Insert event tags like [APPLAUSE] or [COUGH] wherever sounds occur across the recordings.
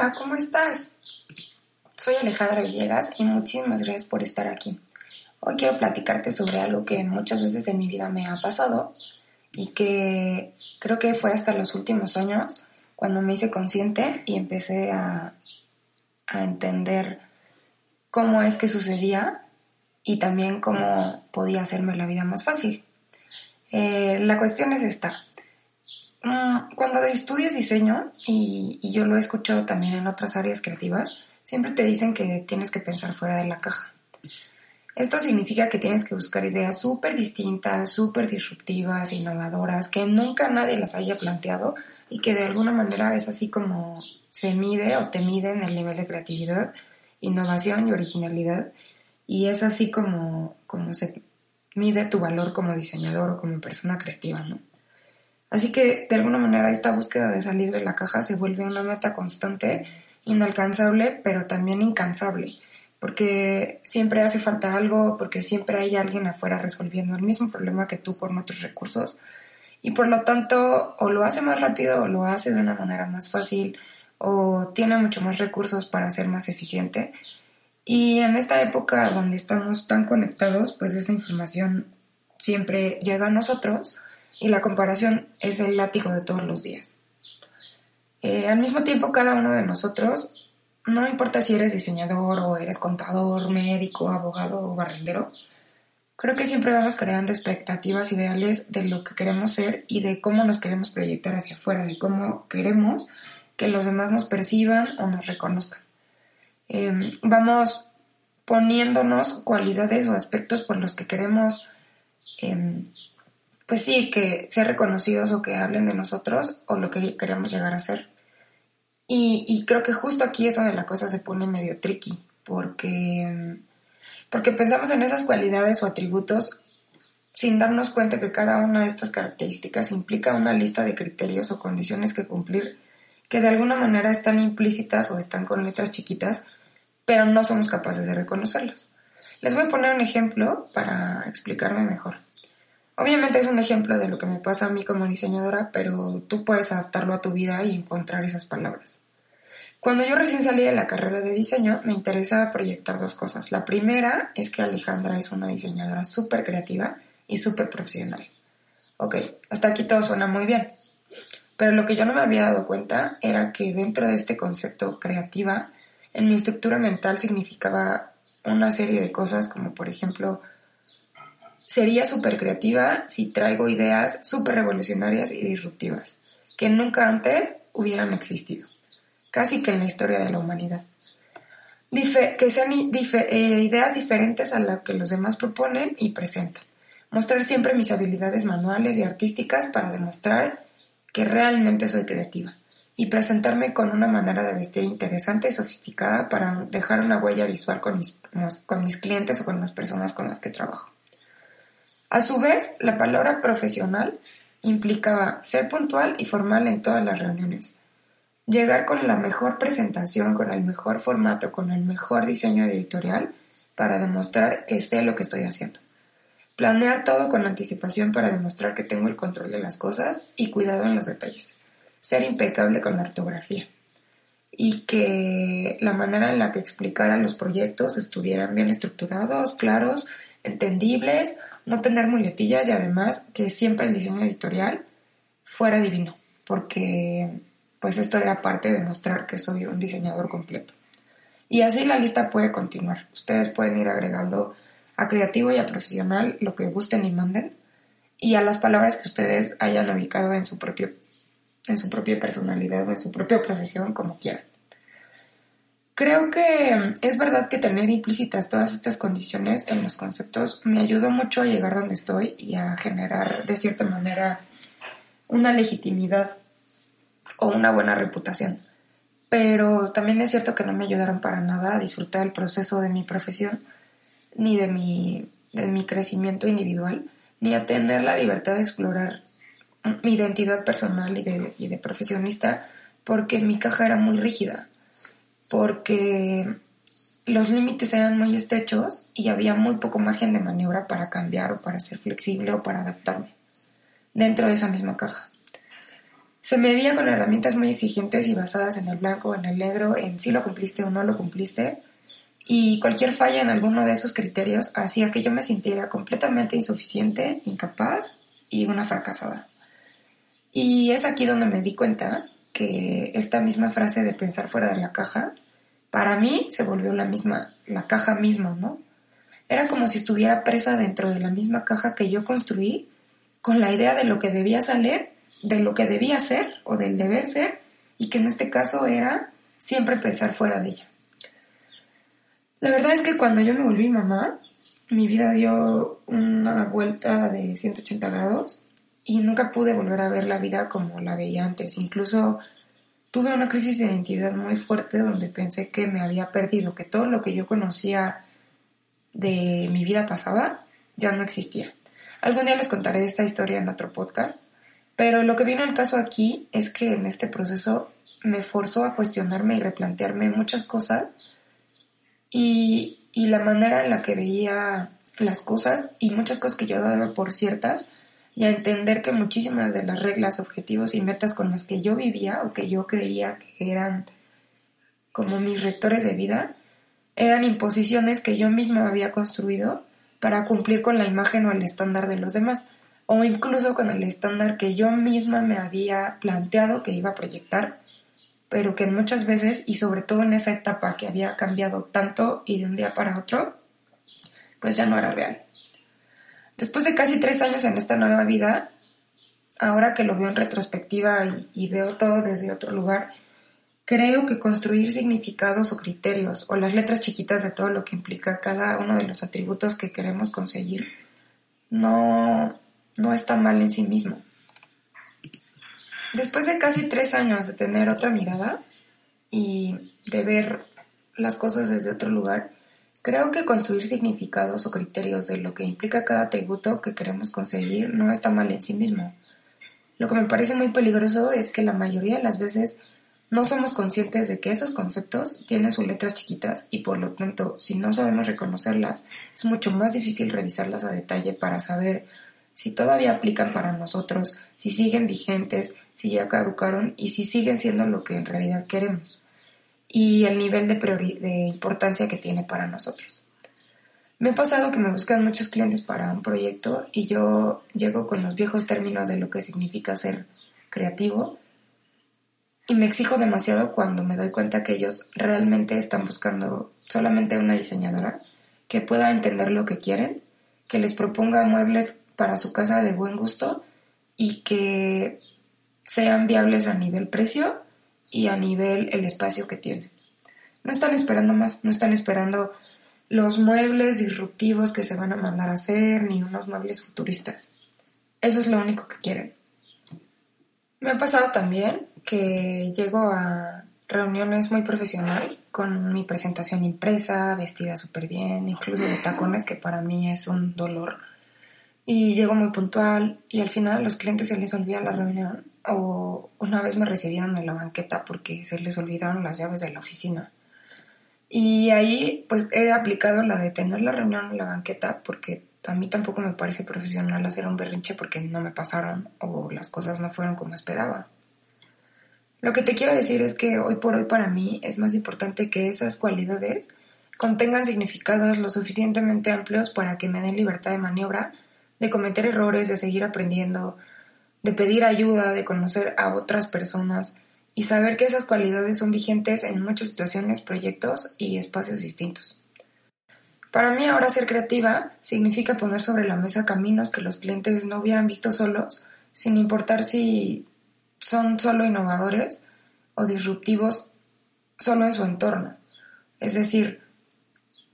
Hola, ¿cómo estás? Soy Alejandra Villegas y muchísimas gracias por estar aquí. Hoy quiero platicarte sobre algo que muchas veces en mi vida me ha pasado y que creo que fue hasta los últimos años cuando me hice consciente y empecé a, a entender cómo es que sucedía y también cómo podía hacerme la vida más fácil. Eh, la cuestión es esta. Mm, cuando estudias diseño, y, yo lo he escuchado también en otras áreas creativas, siempre te dicen que tienes que pensar fuera de la caja. Esto significa que tienes que buscar ideas súper distintas, súper disruptivas, innovadoras, que nunca nadie las haya planteado y que de alguna manera es así como se mide o te mide en el nivel de creatividad, innovación y originalidad. Y es así como, como se mide tu valor como diseñador o como persona creativa, ¿no? Así que de alguna manera esta búsqueda de salir de la caja se vuelve una meta constante, inalcanzable, pero también incansable, porque siempre hace falta algo, porque siempre hay alguien afuera resolviendo el mismo problema que tú con otros recursos, y por lo tanto o lo hace más rápido o lo hace de una manera más fácil o tiene mucho más recursos para ser más eficiente. Y en esta época donde estamos tan conectados, pues esa información siempre llega a nosotros y la comparación es el látigo de todos los días. Eh, al mismo tiempo, cada uno de nosotros, no importa si eres diseñador o eres contador, médico, abogado o barrendero, creo que siempre vamos creando expectativas ideales de lo que queremos ser y de cómo nos queremos proyectar hacia afuera, de cómo queremos que los demás nos perciban o nos reconozcan. Em, vamos poniéndonos cualidades o aspectos por los que queremos em, pues sí, que ser reconocidos o que hablen de nosotros o lo que queremos llegar a ser. Y, creo que justo aquí es donde la cosa se pone medio tricky, porque, porque pensamos en esas cualidades o atributos sin darnos cuenta que cada una de estas características implica una lista de criterios o condiciones que cumplir que de alguna manera están implícitas o están con letras chiquitas, pero no somos capaces de reconocerlas. Les voy a poner un ejemplo para explicarme mejor. Obviamente es un ejemplo de lo que me pasa a mí como diseñadora, pero tú puedes adaptarlo a tu vida y encontrar esas palabras. Cuando yo recién salí de la carrera de diseño, me interesaba proyectar dos cosas. La primera es que Alejandra es una diseñadora súper creativa y súper profesional. Ok, hasta aquí todo suena muy bien. Pero lo que yo no me había dado cuenta era que dentro de este concepto creativa, en mi estructura mental significaba una serie de cosas como por ejemplo Sería súper creativa si traigo ideas súper revolucionarias y disruptivas, que nunca antes hubieran existido, casi que en la historia de la humanidad. que sean eh, ideas diferentes a las que los demás proponen y presentan. Mostrar siempre mis habilidades manuales y artísticas para demostrar que realmente soy creativa y presentarme con una manera de vestir interesante y sofisticada para dejar una huella visual con mis, con mis clientes o con las personas con las que trabajo. A su vez, la palabra profesional implicaba ser puntual y formal en todas las reuniones, llegar con la mejor presentación, con el mejor formato, con el mejor diseño editorial para demostrar que sé lo que estoy haciendo. Planear todo con anticipación para demostrar que tengo el control de las cosas y cuidado en los detalles. Ser impecable con la ortografía. Y que la manera en la que explicara los proyectos estuvieran bien estructurados, claros, entendibles, no tener muletillas y además que siempre el diseño editorial fuera divino, porque pues esto era parte de mostrar que soy un diseñador completo. Y así la lista puede continuar. Ustedes pueden ir agregando a creativo y a profesional lo que gusten y manden y a las palabras que ustedes hayan ubicado en su propio en su propia personalidad o en su propia profesión como quieran. Creo que es verdad que tener implícitas todas estas condiciones en los conceptos me ayudó mucho a llegar donde estoy y a generar de cierta manera una legitimidad o una buena reputación. Pero también es cierto que no me ayudaron para nada a disfrutar el proceso de mi profesión, ni de mi, de mi crecimiento individual, ni a tener la libertad de explorar mi identidad personal y de, y de profesionista, porque mi caja era muy rígida, porque los límites eran muy estrechos y había muy poco margen de maniobra para cambiar o para ser flexible o para adaptarme dentro de esa misma caja. Se medía con herramientas muy exigentes y basadas en el blanco en el negro, en si lo cumpliste o no lo cumpliste, y cualquier falla en alguno de esos criterios hacía que yo me sintiera completamente insuficiente, incapaz y una fracasada. Y es aquí donde me di cuenta que esta misma frase de pensar fuera de la caja, para mí se volvió la misma, la caja misma, ¿no? Era como si estuviera presa dentro de la misma caja que yo construí, con la idea de lo que debía salir, de lo que debía ser o del deber ser, y que en este caso era siempre pensar fuera de ella. La verdad es que cuando yo me volví mamá, mi vida dio una vuelta de 180 grados y nunca pude volver a ver la vida como la veía antes. Incluso tuve una crisis de identidad muy fuerte donde pensé que me había perdido, que todo lo que yo conocía de mi vida pasada ya no existía. Algún día les contaré esta historia en otro podcast, pero lo que vino al caso aquí es que en este proceso me forzó a cuestionarme y replantearme muchas cosas y, la manera en la que veía las cosas y muchas cosas que yo daba por ciertas y a entender que muchísimas de las reglas, objetivos y metas con las que yo vivía o que yo creía que eran como mis rectores de vida eran imposiciones que yo misma había construido para cumplir con la imagen o el estándar de los demás o incluso con el estándar que yo misma me había planteado que iba a proyectar pero que muchas veces, y sobre todo en esa etapa que había cambiado tanto y de un día para otro, pues ya no era real. Después de casi tres años en esta nueva vida, ahora que lo veo en retrospectiva y, veo todo desde otro lugar, creo que construir significados o criterios o las letras chiquitas de todo lo que implica cada uno de los atributos que queremos conseguir no, no está mal en sí mismo. Después de casi tres años de tener otra mirada y de ver las cosas desde otro lugar, creo que construir significados o criterios de lo que implica cada atributo que queremos conseguir no está mal en sí mismo. Lo que me parece muy peligroso es que la mayoría de las veces no somos conscientes de que esos conceptos tienen sus letras chiquitas y por lo tanto, si no sabemos reconocerlas, es mucho más difícil revisarlas a detalle para saber si todavía aplican para nosotros, si siguen vigentes, si ya caducaron y si siguen siendo lo que en realidad queremos y el nivel de, de importancia que tiene para nosotros. Me ha pasado que me buscan muchos clientes para un proyecto y yo llego con los viejos términos de lo que significa ser creativo y me exijo demasiado cuando me doy cuenta que ellos realmente están buscando solamente una diseñadora que pueda entender lo que quieren, que les proponga muebles para su casa de buen gusto y que sean viables a nivel precio y a nivel el espacio que tienen. No están esperando más, no están esperando los muebles disruptivos que se van a mandar a hacer, ni unos muebles futuristas. Eso es lo único que quieren. Me ha pasado también que llego a reuniones muy profesional con mi presentación impresa, vestida súper bien, incluso de tacones, que para mí es un dolor. Y llego muy puntual y al final a los clientes se les olvida la reunión o una vez me recibieron en la banqueta porque se les olvidaron las llaves de la oficina. Y ahí pues he aplicado la de tener la reunión en la banqueta porque a mí tampoco me parece profesional hacer un berrinche porque no me pasaron o las cosas no fueron como esperaba. Lo que te quiero decir es que hoy por hoy para mí es más importante que esas cualidades contengan significados lo suficientemente amplios para que me den libertad de maniobra, de cometer errores, de seguir aprendiendo, de pedir ayuda, de conocer a otras personas y saber que esas cualidades son vigentes en muchas situaciones, proyectos y espacios distintos. Para mí ahora ser creativa significa poner sobre la mesa caminos que los clientes no hubieran visto solos, sin importar si son solo innovadores o disruptivos solo en su entorno. Es decir,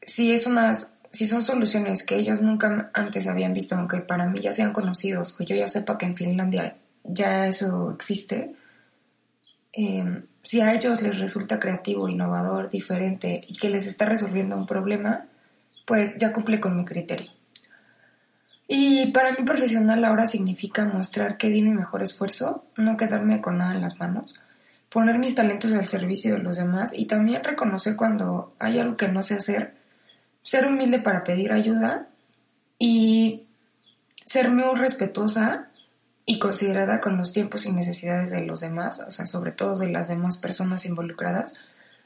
si es unas si son soluciones que ellos nunca antes habían visto, aunque para mí ya sean conocidos o yo ya sepa que en Finlandia ya eso existe, eh, si a ellos les resulta creativo, innovador, diferente y que les está resolviendo un problema, pues ya cumple con mi criterio. Y para mí profesional ahora significa mostrar que di mi mejor esfuerzo, no quedarme con nada en las manos, poner mis talentos al servicio de los demás y también reconocer cuando hay algo que no sé hacer, ser humilde para pedir ayuda y ser muy respetuosa y considerada con los tiempos y necesidades de los demás, o sea, sobre todo de las demás personas involucradas,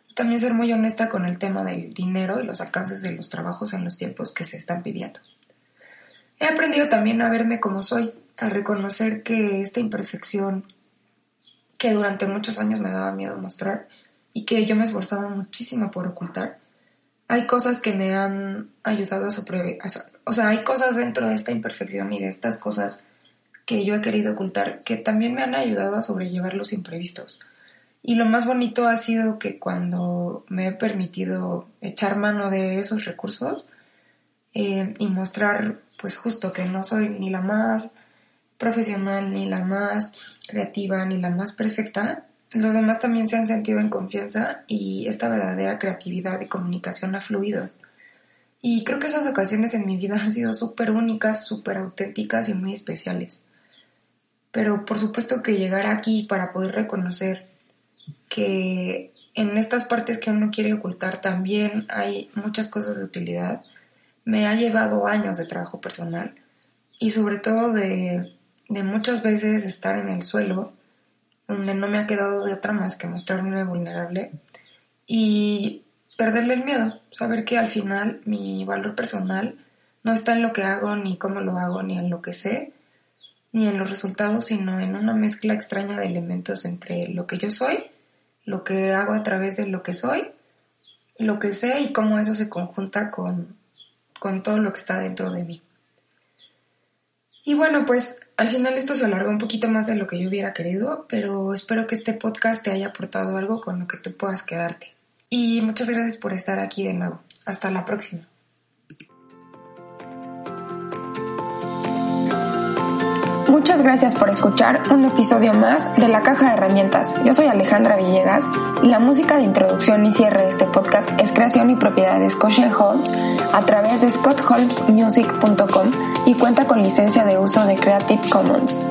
y también ser muy honesta con el tema del dinero y los alcances de los trabajos en los tiempos que se están pidiendo. He aprendido también a verme como soy, a reconocer que esta imperfección que durante muchos años me daba miedo mostrar y que yo me esforzaba muchísimo por ocultar, hay cosas que me han ayudado a sobrevivir. O sea, hay cosas dentro de esta imperfección y de estas cosas que yo he querido ocultar que también me han ayudado a sobrellevar los imprevistos. Y lo más bonito ha sido que cuando me he permitido echar mano de esos recursos eh, y mostrar pues justo que no soy ni la más profesional, ni la más creativa, ni la más perfecta, los demás también se han sentido en confianza y esta verdadera creatividad y comunicación ha fluido. Y creo que esas ocasiones en mi vida [LAUGHS] han sido súper únicas, súper auténticas y muy especiales. Pero por supuesto que llegar aquí para poder reconocer que en estas partes que uno quiere ocultar también hay muchas cosas de utilidad, me ha llevado años de trabajo personal y sobre todo de, muchas veces estar en el suelo donde no me ha quedado de otra más que mostrarme vulnerable y perderle el miedo, saber que al final mi valor personal no está en lo que hago, ni cómo lo hago, ni en lo que sé, ni en los resultados, sino en una mezcla extraña de elementos entre lo que yo soy, lo que hago a través de lo que soy, lo que sé y cómo eso se conjunta con con todo lo que está dentro de mí. Y bueno, pues al final esto se alargó un poquito más de lo que yo hubiera querido, pero espero que este podcast te haya aportado algo con lo que tú puedas quedarte. Y muchas gracias por estar aquí de nuevo. Hasta la próxima. Muchas gracias por escuchar un episodio más de La Caja de Herramientas. Yo soy Alejandra Villegas y la música de introducción y cierre de este podcast es creación y propiedad de Scotia Holmes a través de scottholmesmusic.com y cuenta con licencia de uso de Creative Commons.